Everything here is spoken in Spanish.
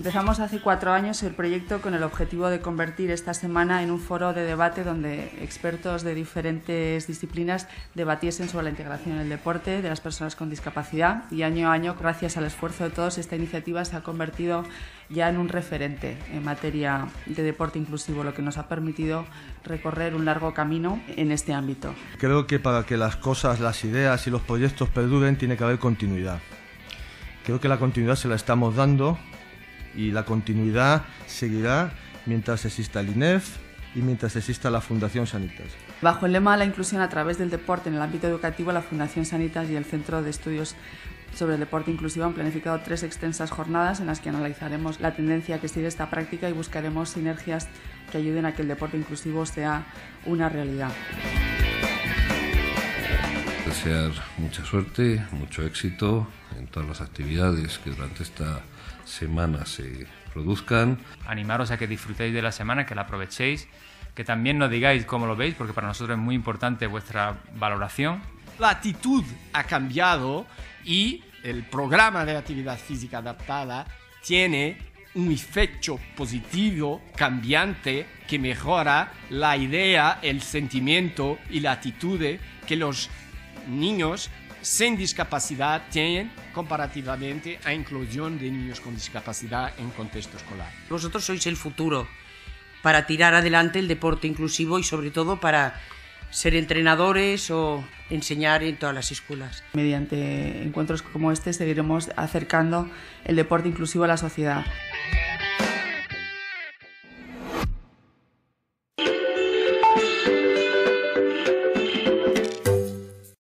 Empezamos hace cuatro años el proyecto con el objetivo de convertir esta semana en un foro de debate donde expertos de diferentes disciplinas debatiesen sobre la integración en el deporte de las personas con discapacidad y año a año, gracias al esfuerzo de todos, esta iniciativa se ha convertido ya en un referente en materia de deporte inclusivo, lo que nos ha permitido recorrer un largo camino en este ámbito. Creo que para que las cosas, las ideas y los proyectos perduren tiene que haber continuidad. Creo que la continuidad se la estamos dando y la continuidad seguirá mientras exista el INEF y mientras exista la Fundación Sanitas. Bajo el lema de la inclusión a través del deporte en el ámbito educativo, la Fundación Sanitas y el Centro de Estudios sobre el Deporte Inclusivo han planificado tres extensas jornadas en las que analizaremos la tendencia que sigue esta práctica y buscaremos sinergias que ayuden a que el deporte inclusivo sea una realidad. Desear mucha suerte, mucho éxito en todas las actividades que durante esta semana se produzcan. Animaros a que disfrutéis de la semana, que la aprovechéis, que también nos digáis cómo lo veis, porque para nosotros es muy importante vuestra valoración. La actitud ha cambiado y el programa de actividad física adaptada tiene un efecto positivo cambiante que mejora la idea, el sentimiento y la actitud que los niños sin discapacidad tienen comparativamente a inclusión de niños con discapacidad en contexto escolar. Vosotros sois el futuro para tirar adelante el deporte inclusivo y sobre todo para ser entrenadores o enseñar en todas las escuelas. Mediante encuentros como este seguiremos acercando el deporte inclusivo a la sociedad.